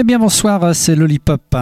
Eh bien bonsoir, c'est Lollipop.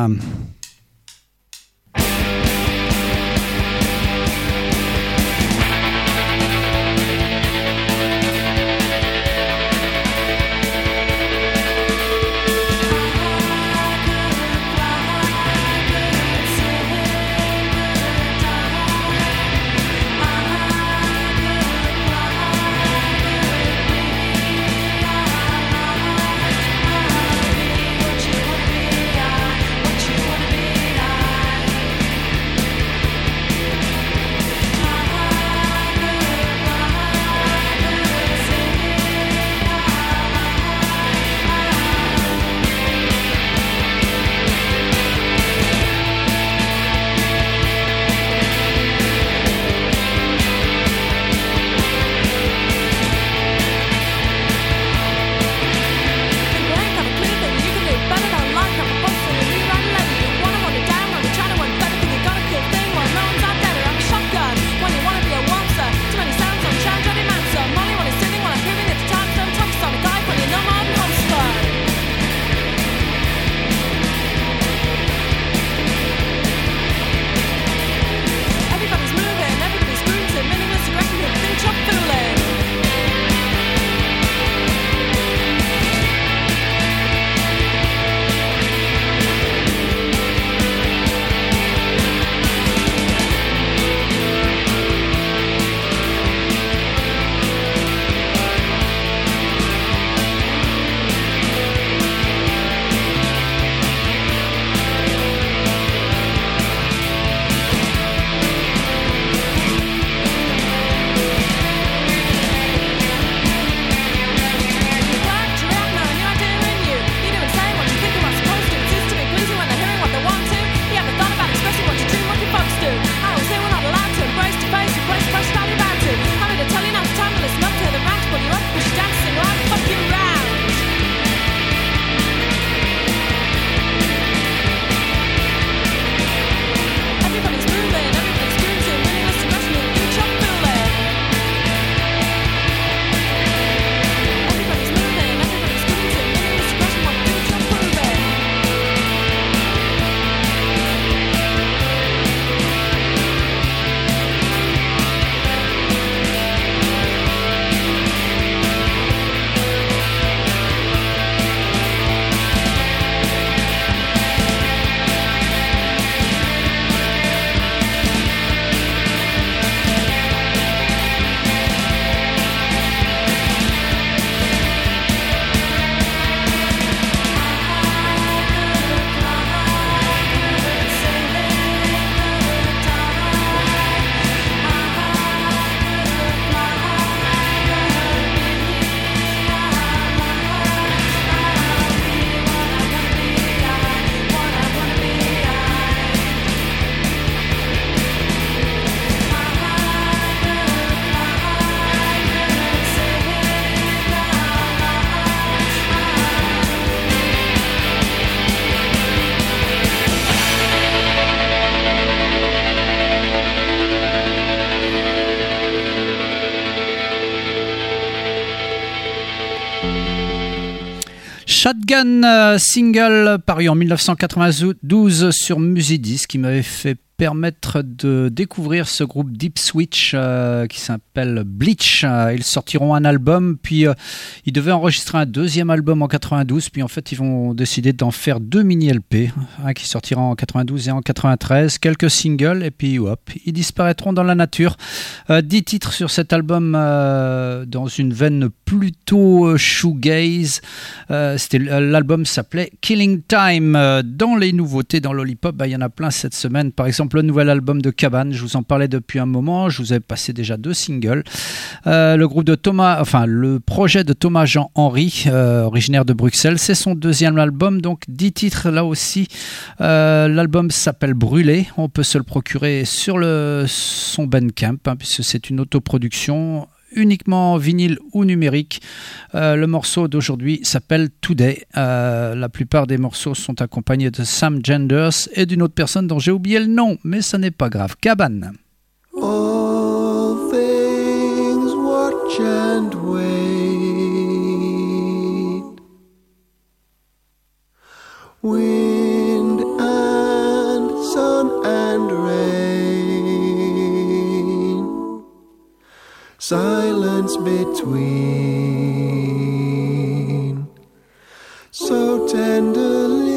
Shotgun euh, single paru en 1992 sur Musidis qui m'avait fait permettre de découvrir ce groupe Deep Switch euh, qui s'appelle Bleach. Euh, ils sortiront un album, puis euh, ils devaient enregistrer un deuxième album en 92, puis en fait ils vont décider d'en faire deux mini-LP, un qui sortira en 92 et en 93, quelques singles, et puis hop, ils disparaîtront dans la nature. dix titres sur cet album dans une veine plutôt shoegaze. C'était L'album s'appelait Killing Time. Dans les nouveautés dans Lollipop, bah, il y en a plein cette semaine, par exemple le nouvel album de Cabane. Je vous en parlais depuis un moment. Je vous ai passé déjà deux singles. Euh, le groupe de Thomas, enfin le projet de Thomas Jean Henry, euh, originaire de Bruxelles, c'est son deuxième album. Donc dix titres là aussi. Euh, l'album s'appelle Brûlé. On peut se le procurer sur le son Bandcamp hein, puisque c'est une autoproduction uniquement vinyle ou numérique. Euh, le morceau d'aujourd'hui s'appelle Today. Euh, la plupart des morceaux sont accompagnés de Sam Genders et d'une autre personne dont j'ai oublié le nom, mais ça n'est pas grave. Cabane. All things watch and wait. wait. silence between. So tenderly,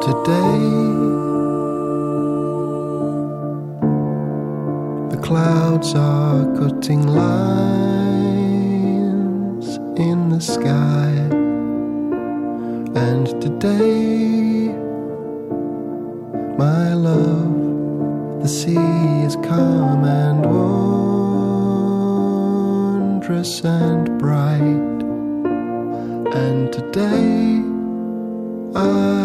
today. clouds are cutting lines in the sky, and today, my love, the sea is calm and wondrous and bright, and today, I.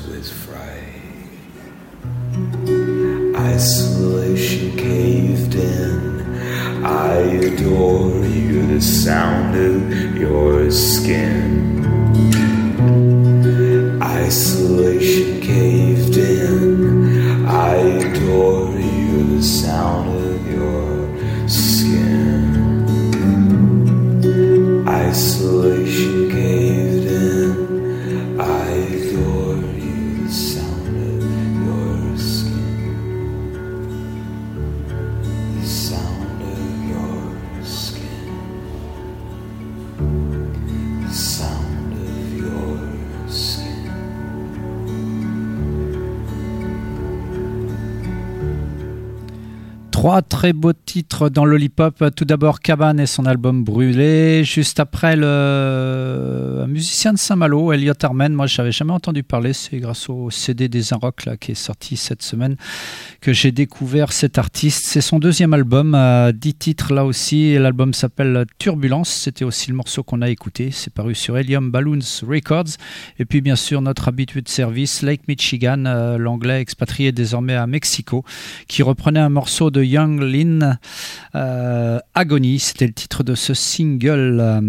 smiles with fright. Isolation caved in. I adore you, the sound of your skin. Très beaux titres dans l'Olipop. Tout d'abord Cabane et son album Brûlé. Juste après, le... musicien de Saint-Malo, Elliot Armen. Moi, je n'avais jamais entendu parler. C'est grâce au CD des Inrocks là, qui est sorti cette semaine que j'ai découvert cet artiste. C'est son deuxième album, euh, 10 titres là aussi. L'album s'appelle Turbulence. C'était aussi le morceau qu'on a écouté. C'est paru sur Helium Balloons Records. Et puis, bien sûr, notre habitué de service, Lake Michigan, euh, l'anglais expatrié désormais à Mexico, qui reprenait un morceau de Young Lin, euh, Agony. C'était le titre de ce single. Euh,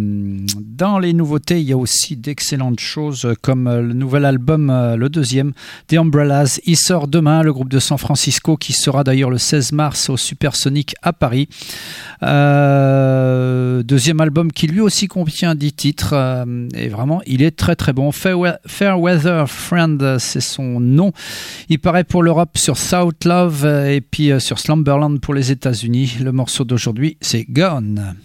Dans les nouveautés, il y a aussi d'excellentes choses comme euh, le nouvel album, euh, le deuxième, The Umbrellas. Il sort demain, le groupe de San Francisco, qui sera d'ailleurs le 16 mars au Supersonic à Paris. Deuxième album qui lui aussi contient 10 titres. et vraiment, il est très très bon. Fairwe- Fairweather Friend, c'est son nom. Il paraît pour l'Europe sur South Love et puis sur Slumberland pour les États-Unis. Le morceau d'aujourd'hui, c'est Gone.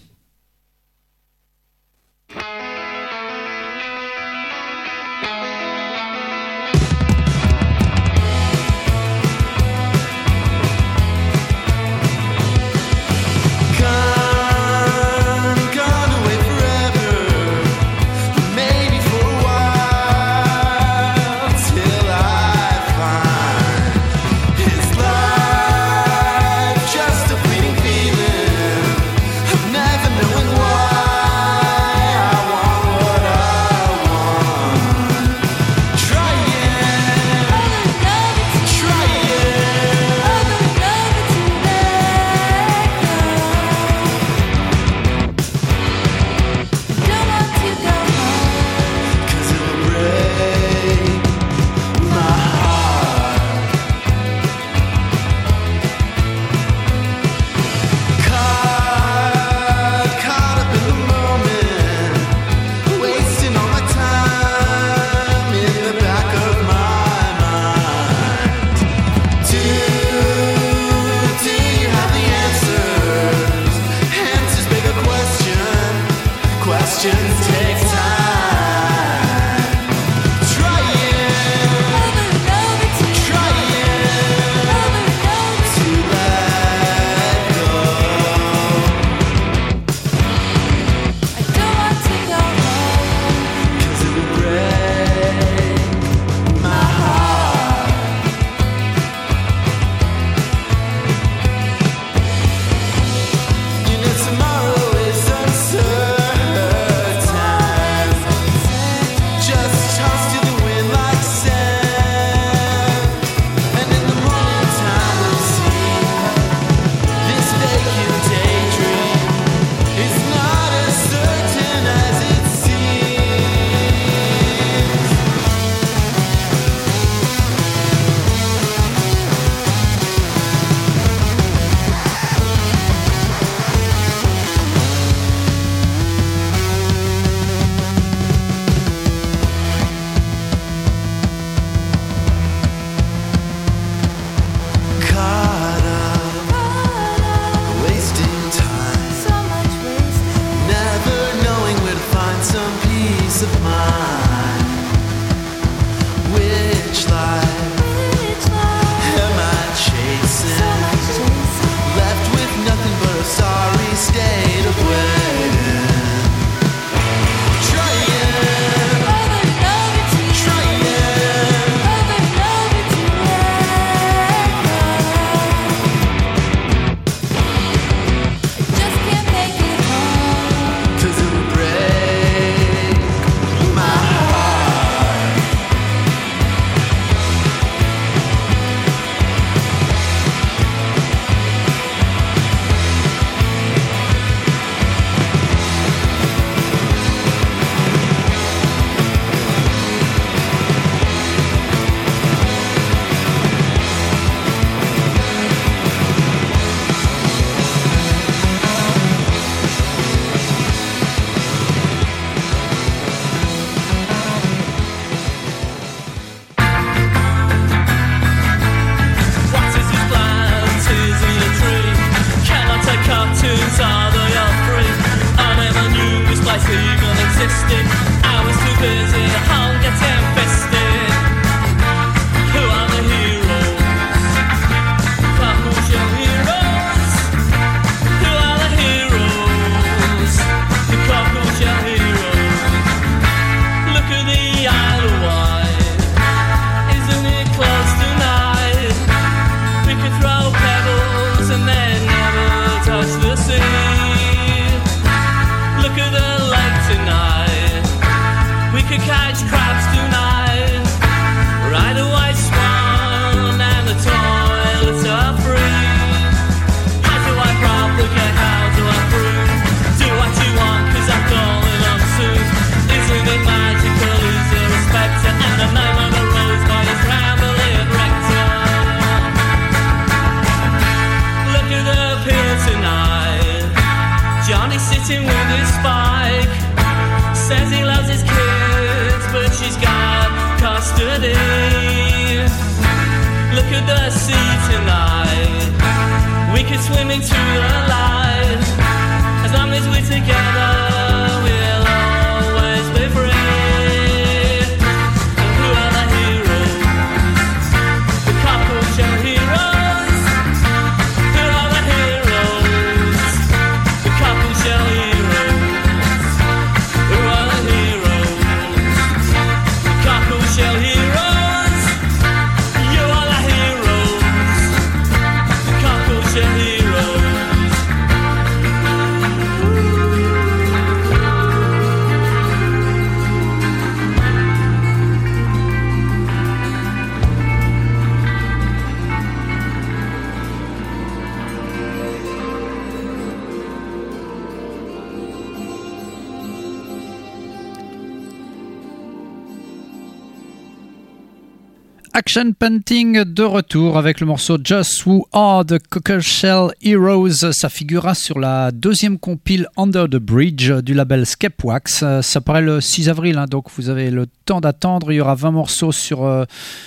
Action Painting de retour avec le morceau Just Who Are the Cocker Shell Heroes. Ça figurera sur la deuxième compile Under the Bridge du label Skepwax. Euh, Ça paraît le 6 avril, hein, donc vous avez le temps d'attendre. Il y aura 20 morceaux sur, euh,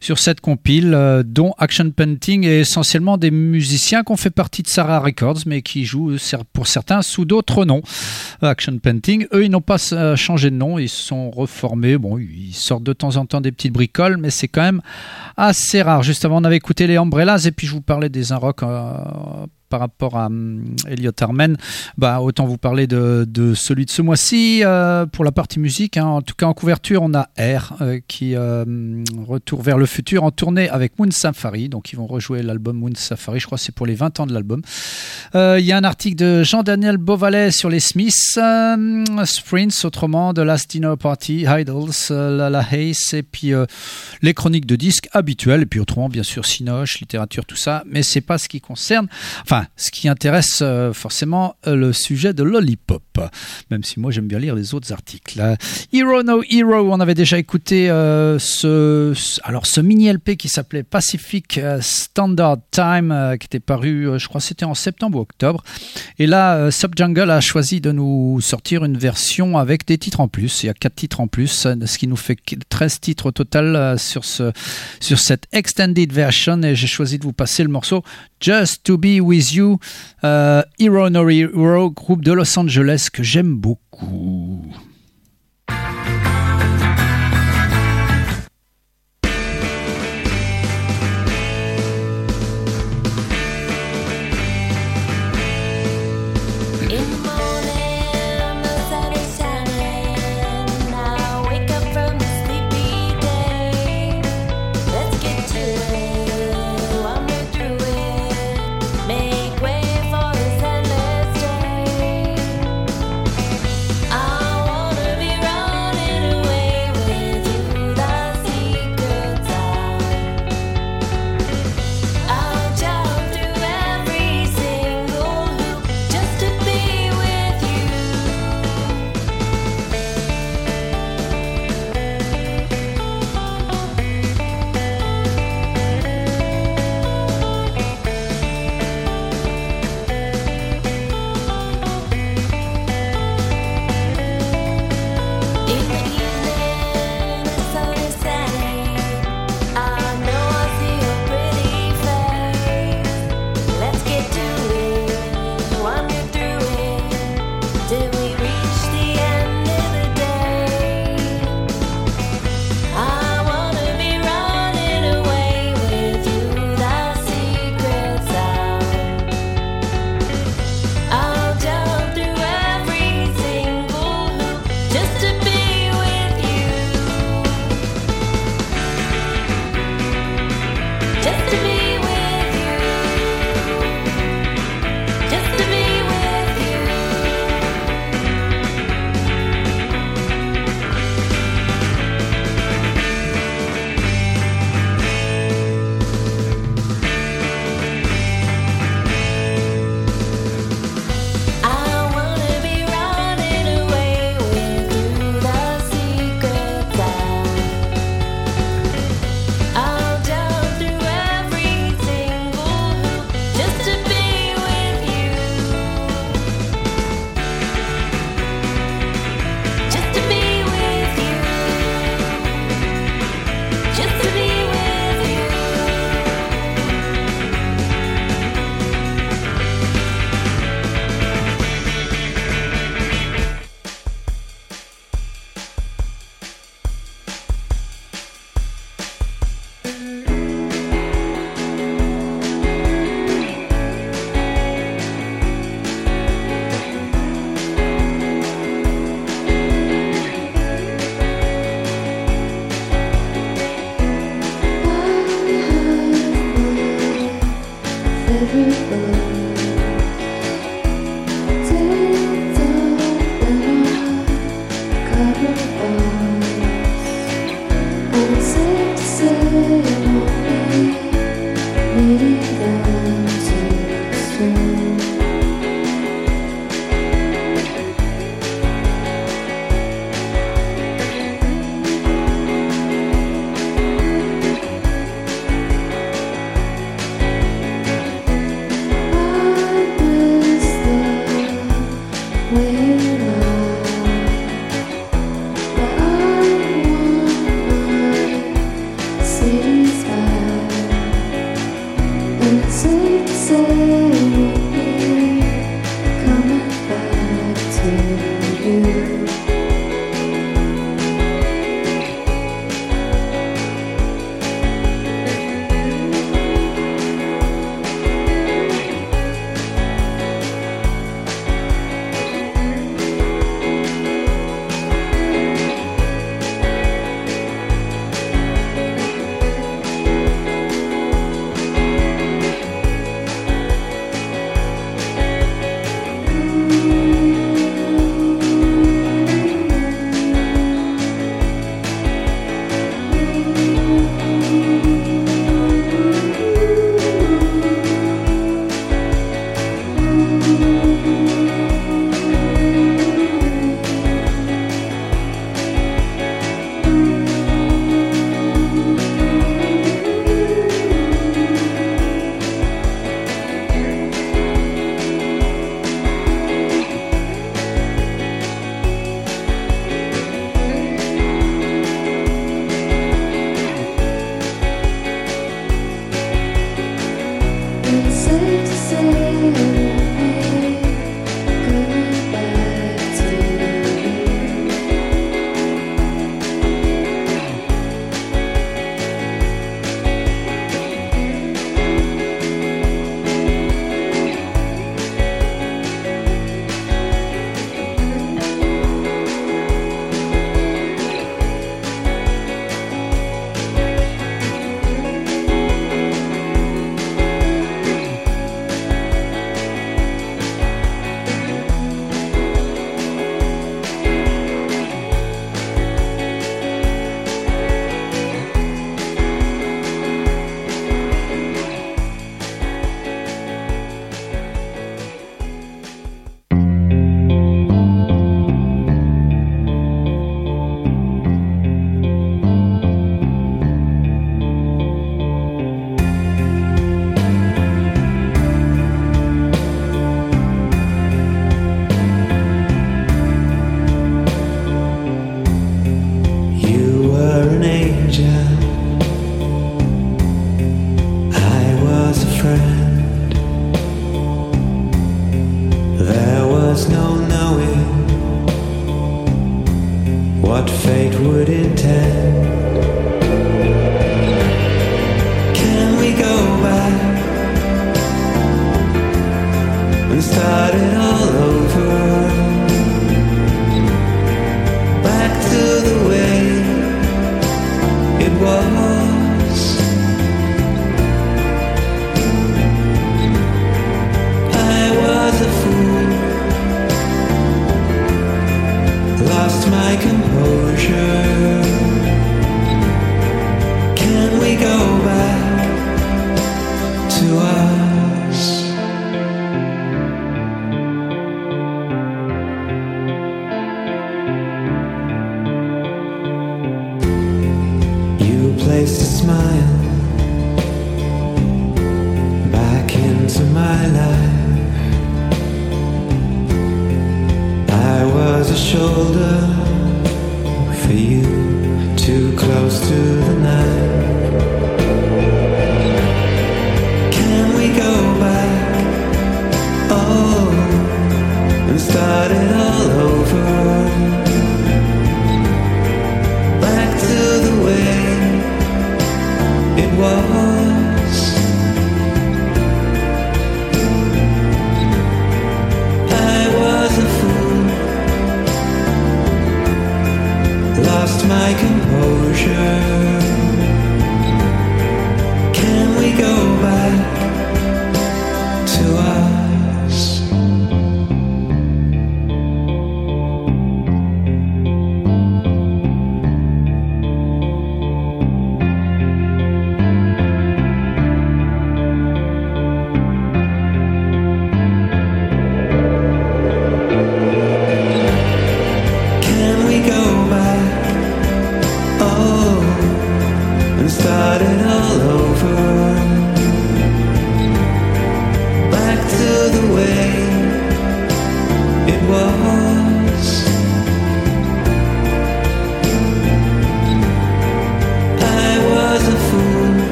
sur cette compile, euh, dont Action Painting et essentiellement des musiciens qui ont fait partie de Sarah Records, mais qui jouent pour certains sous d'autres noms. Action Painting, eux, ils n'ont pas changé de nom, ils se sont reformés. Bon, ils sortent de temps en temps des petites bricoles, mais c'est quand même assez rare. Juste avant, on avait écouté les Umbrellas et puis je vous parlais des Inrock euh, par rapport à hum, Elliot Armen. Bah, autant vous parler de, celui de ce mois-ci euh, pour la partie musique. hein. En tout cas, en couverture, on a R euh, qui euh, retour vers le futur en tournée avec Moon Safari. Donc, ils vont rejouer l'album Moon Safari. Je crois que c'est pour les 20 ans de l'album. Il y a un article de Jean-Daniel Beauvalet sur les Smiths, euh, Sprints, autrement, The Last Dinner Party, Idols, La La Hayes, et puis les chroniques de disques habituelles, et puis autrement, bien sûr, Sinoche, littérature, tout ça, mais c'est pas ce qui concerne, enfin, ce qui intéresse euh, forcément euh, le sujet de Lollipop, même si moi j'aime bien lire les autres articles. Euh, Hero No Hero, on avait déjà écouté euh, ce, alors ce mini LP qui s'appelait Pacific Standard Time, qui était paru, je crois, c'était en septembre ou octobre. Et là, Subjungle a choisi de nous sortir une version avec des titres en plus. Il y a quatre titres en plus, ce qui nous fait 13 titres au total sur, ce, sur cette extended version. Et j'ai choisi de vous passer le morceau Just to Be With You, euh, Hero No Hero, groupe de Los Angeles que j'aime beaucoup. You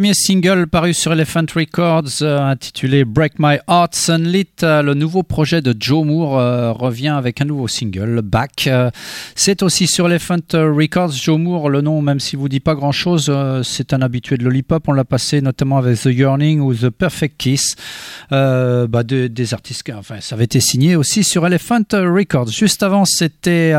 premier single paru sur Elephant Records euh, intitulé Break My Heart Sunlit, euh, le nouveau projet de Joe Moore euh, revient avec un nouveau single, Back. Euh, c'est aussi sur Elephant Records. Joe Moore, le nom, même s'il vous dit pas grand chose, c'est un habitué de Lollipop. On l'a passé notamment avec The Yearning ou The Perfect Kiss. Bah, de- des artistes, enfin, ça avait été signé aussi sur Elephant Records. Juste avant, c'était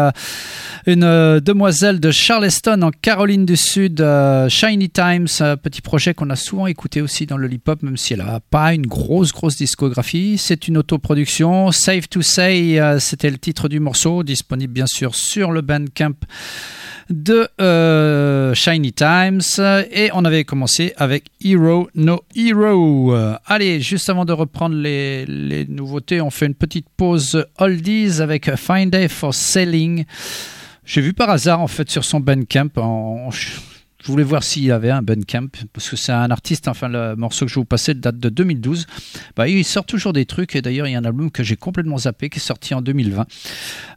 une demoiselle de Charleston en Caroline du Sud, Shiny Times, petit projet qu'on a souvent écouté aussi dans le hip-hop, même si elle n'a pas une grosse, grosse discographie. C'est une autoproduction. Safe to Say, euh, c'était le titre du morceau, disponible bien sûr sur le Bandcamp de euh, Shiny Times et on avait commencé avec Hero No Hero. Allez, juste avant de reprendre les, nouveautés, on fait une petite pause oldies avec Fine Day for Selling. J'ai vu par hasard en fait sur son Bandcamp en- je voulais voir s'il y avait un Bandcamp parce que c'est un artiste enfin le morceau que je vous passer date de 2012 bah, il sort toujours des trucs et d'ailleurs il y a un album que j'ai complètement zappé qui est sorti en 2020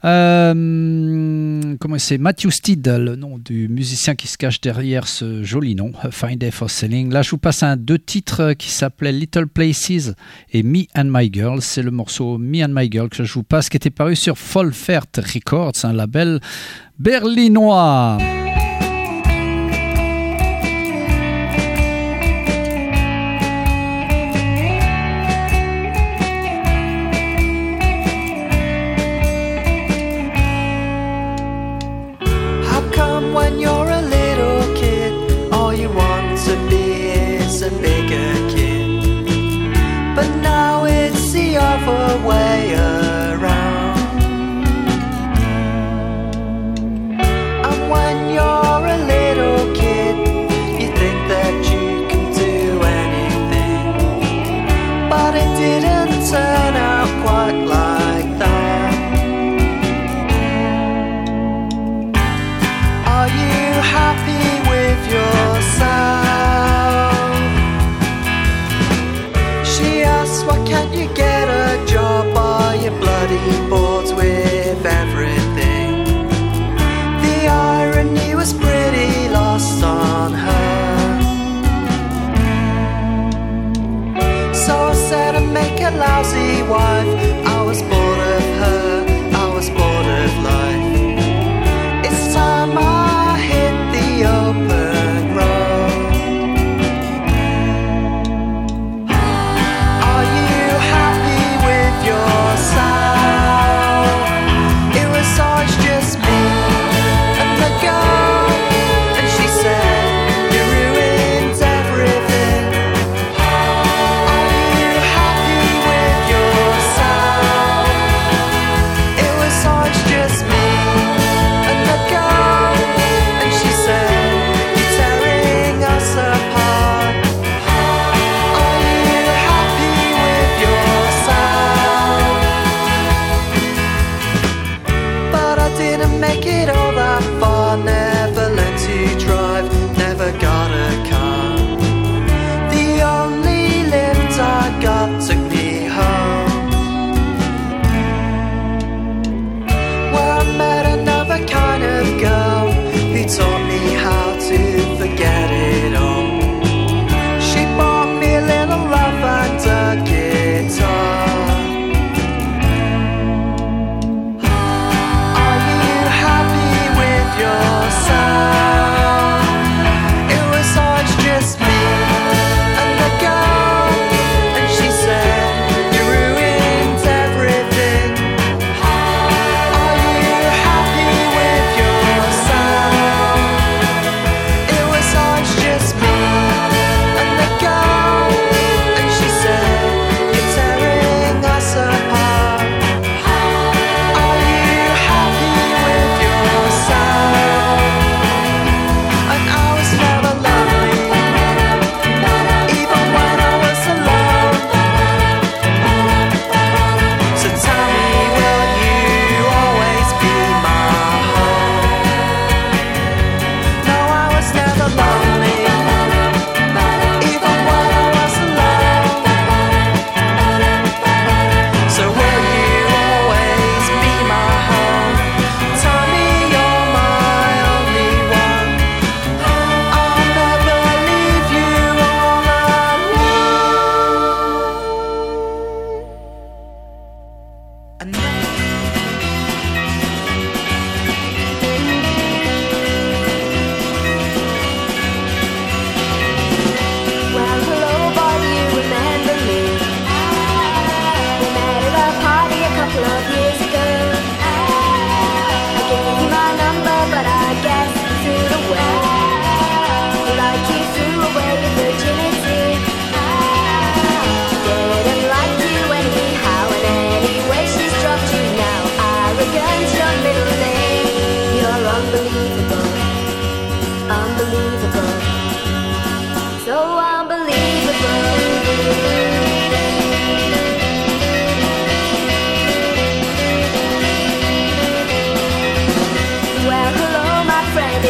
euh, comment c'est? Matthew Steed, le nom du musicien qui se cache derrière ce joli nom, Fine Day for Selling. Là, je vous passe un deux titres qui s'appelaient Little Places et Me and My Girl. C'est le morceau Me and My Girl que je vous passe, qui était paru sur Folfert Records, un label berlinois. It's the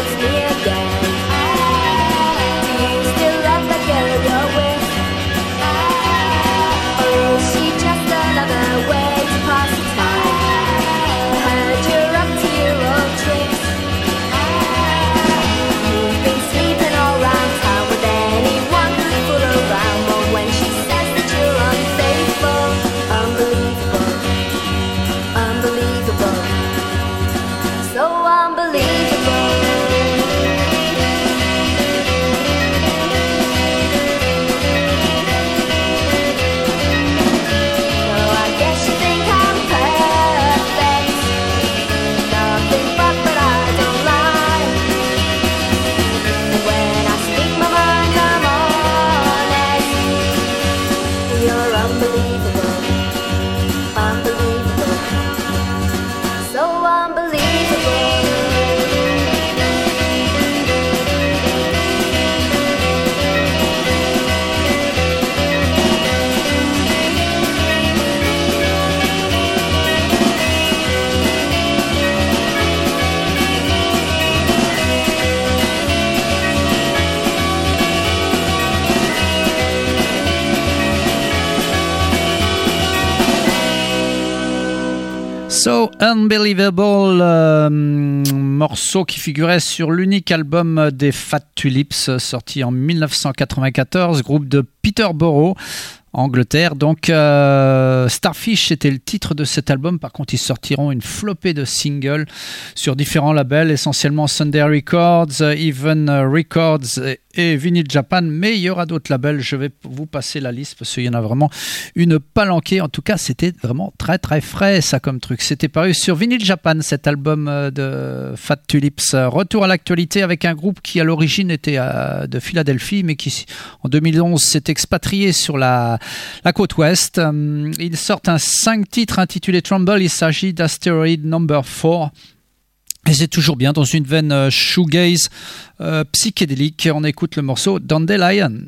it's me again. Unbelievable, euh, morceau qui figurait sur l'unique album des Fat Tulips, sorti en 1994, groupe de Peterborough. Angleterre. Donc, euh, Starfish, c'était le titre de cet album. Par contre, ils sortiront une flopée de singles sur différents labels, essentiellement Sunday Records, Even Records et, Vinyl Japan. Mais il y aura d'autres labels. Je vais vous passer la liste parce qu'il y en a vraiment une palanquée. En tout cas, c'était vraiment très très frais ça comme truc. C'était paru sur Vinyl Japan, cet album euh, de Fat Tulips. Retour à l'actualité avec un groupe qui à l'origine était euh, de Philadelphie, mais qui en 2011 s'est expatrié sur la, la côte ouest. Hum, Ils sortent un 5 titres intitulé Trumble. Il s'agit d'Asteroid Number 4. Et c'est toujours bien dans une veine euh, shoegaze euh, psychédélique. On écoute le morceau Dandelion.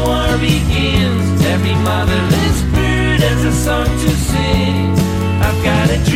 war begins. Every motherless bird has a song to sing. I've got a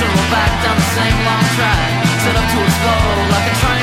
circle back down the same long track, set up to explode like a train.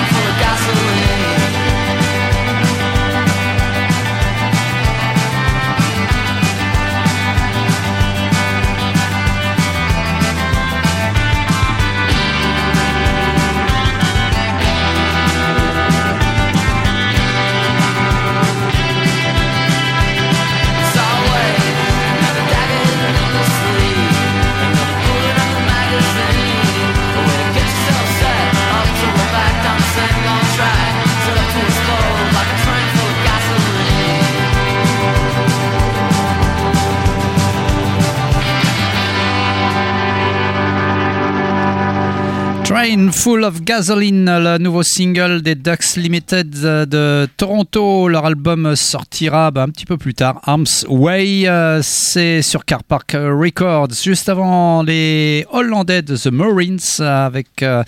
Full of Gasoline, le nouveau single des Ducks Limited de Toronto. Leur album sortira bah, un petit peu plus tard, Arms Way. Euh, c'est sur Car Park Records. Juste avant les Hollandais de The Marines avec. Euh,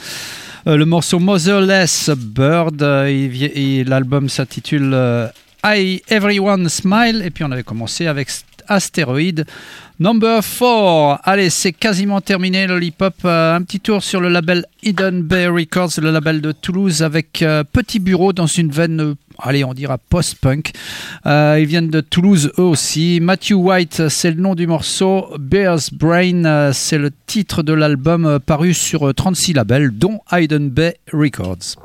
euh, le morceau Motherless Bird, l'album s'intitule I Everyone Smile, et puis on avait commencé avec Astéroïde Number 4. Allez, c'est quasiment terminé, Lollipop. Euh, un petit tour sur le label Hidden Bay Records, le label de Toulouse, avec euh, Petit Bureau dans une veine, euh, allez, on dira post-punk. Euh, ils viennent de Toulouse, eux aussi. Matthew White, c'est le nom du morceau. Bear's Brain, c'est le titre de l'album paru sur 36 labels, dont Hidden Bay Records.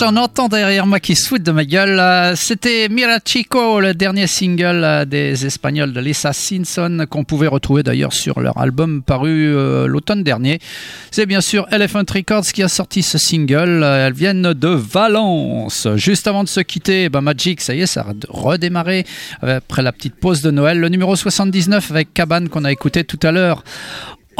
J'en entends derrière moi qui se foutent de ma gueule. C'était Mira Chico, le dernier single euh, des Espagnols de Lisa Simpson, qu'on pouvait retrouver d'ailleurs sur leur album paru euh, l'automne dernier. C'est bien sûr Elephant Records qui a sorti ce single. Elles viennent de Valence. Juste avant de se quitter, bah, Magic, ça y est, ça a redémarré après la petite pause de Noël. Le numéro 79 avec Cabane qu'on a écouté tout à l'heure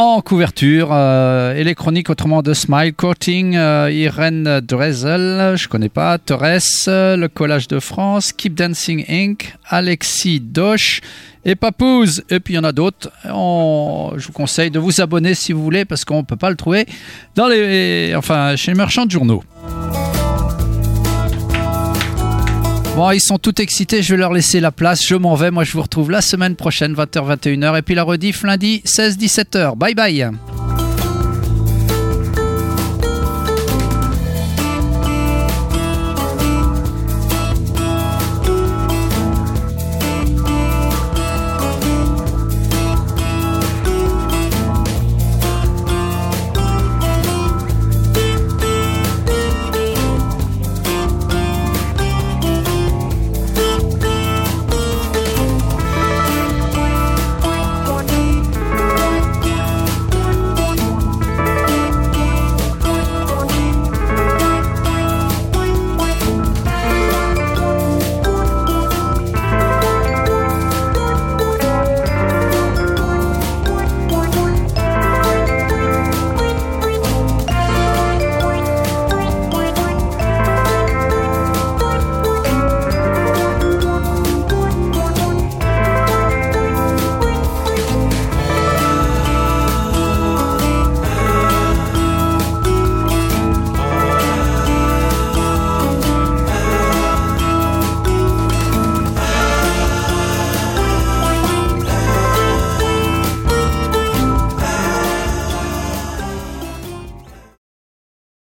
en couverture euh, et les chroniques autrement de Smile Courting, euh, Irène Drezel, je connais pas, Torres, le collage de France, Keep Dancing Inc., Alexis Doche et Papouze. Et puis il y en a d'autres. Je vous conseille de vous abonner si vous voulez parce qu'on peut pas le trouver dans les, enfin, chez les marchands de journaux. Bon, ils sont tout excités, je vais leur laisser la place, je m'en vais, moi je vous retrouve la semaine prochaine, 20h, 21h, et puis la rediff lundi, 16-17h. Bye bye